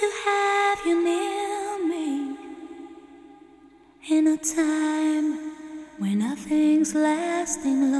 to have you near me in a time when nothing's lasting long.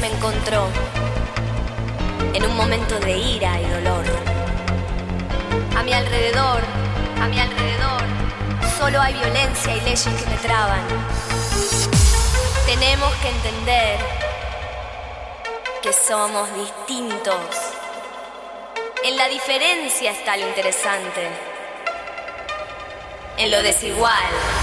Me encontró en un momento de ira y dolor. A mi alrededor, a mi alrededor, solo hay violencia y leyes que me traban. Tenemos que entender que somos distintos. En la diferencia está lo interesante. En lo desigual.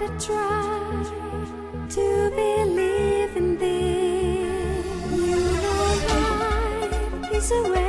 To try to believe in this. You know life is a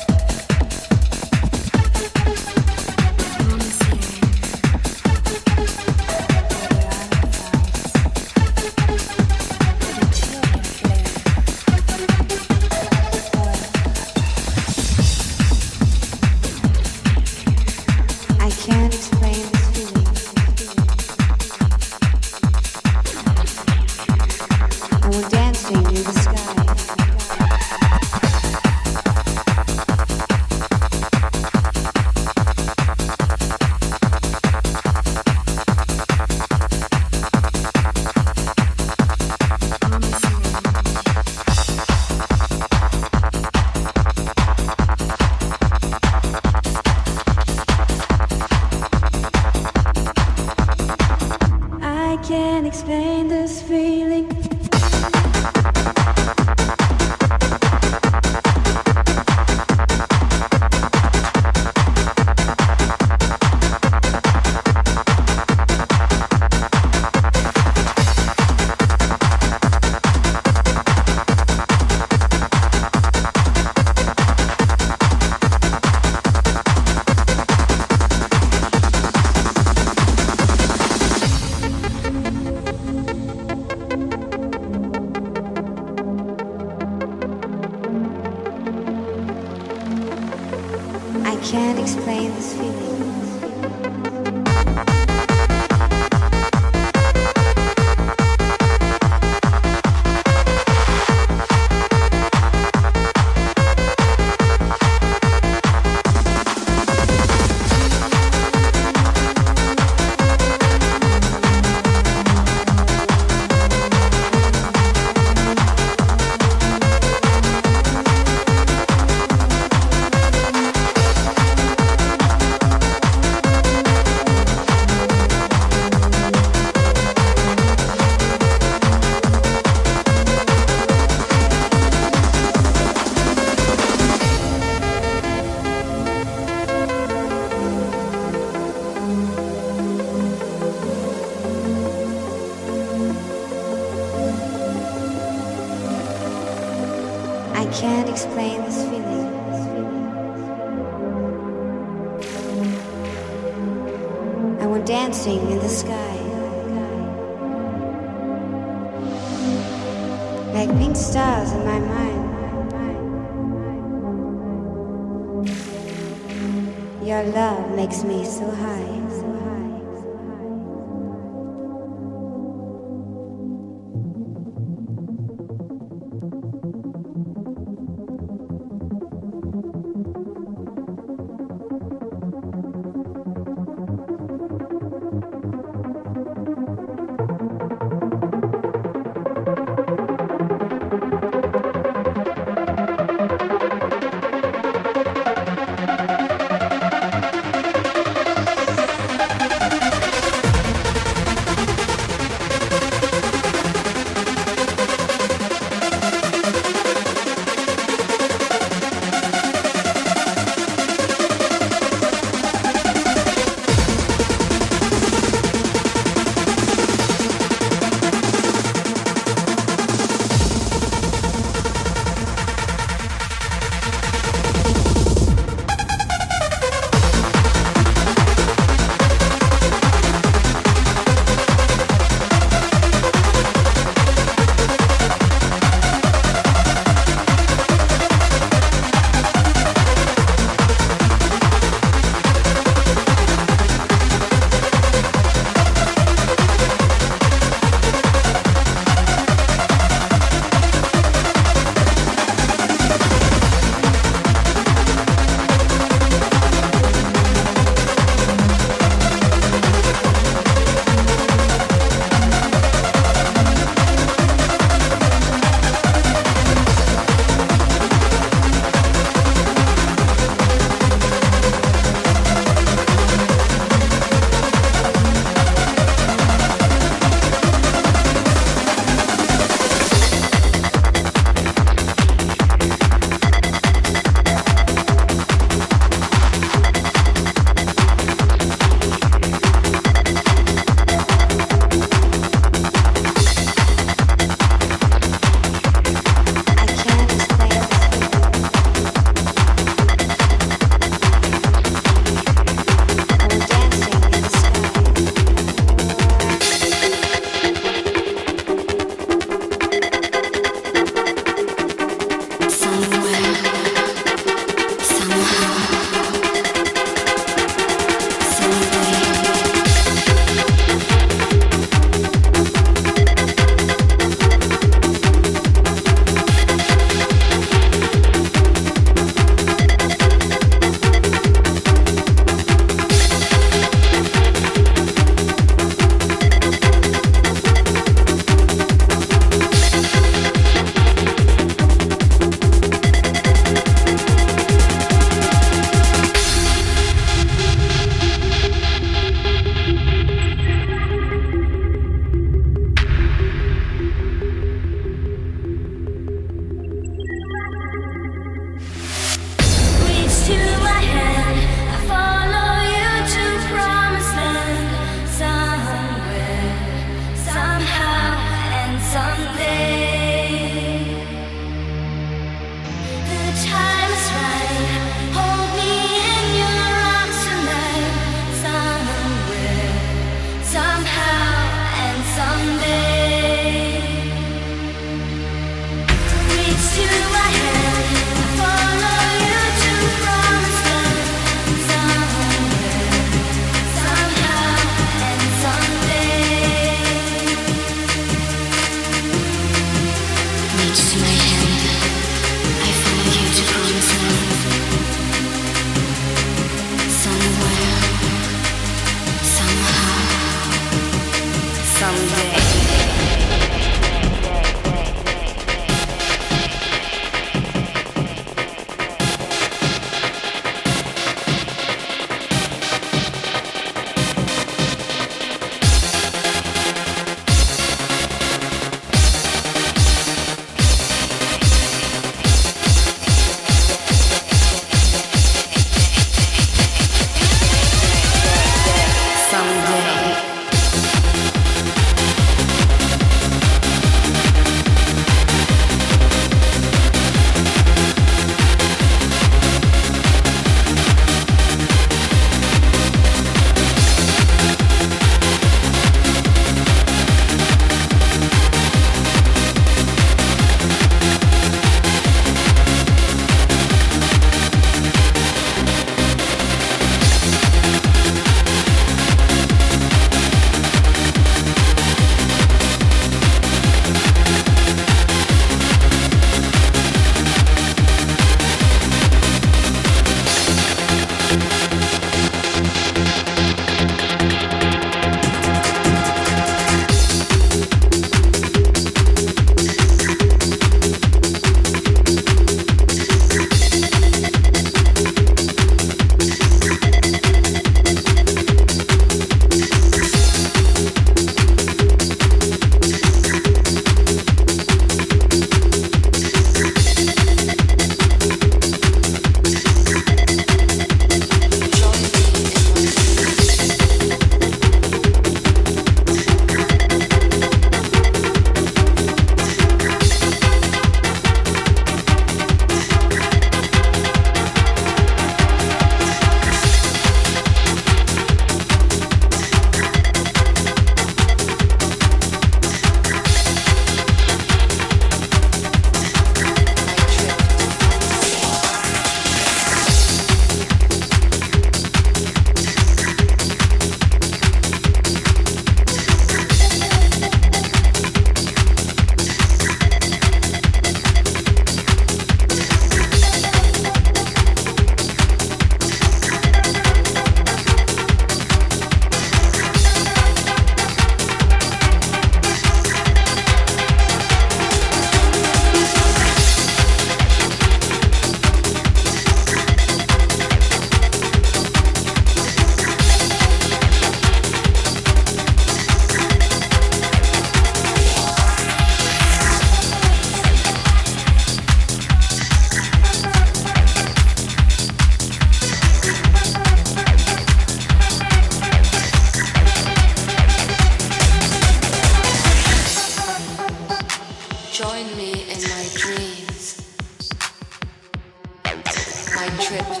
i'm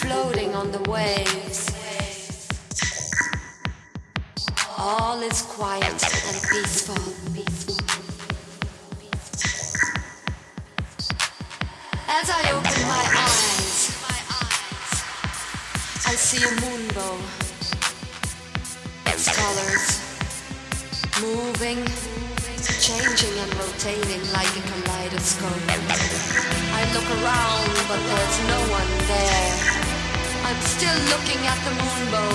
Floating on the waves. There's no one there. I'm still looking at the moonbow.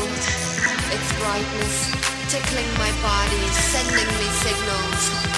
Its brightness tickling my body, sending me signals.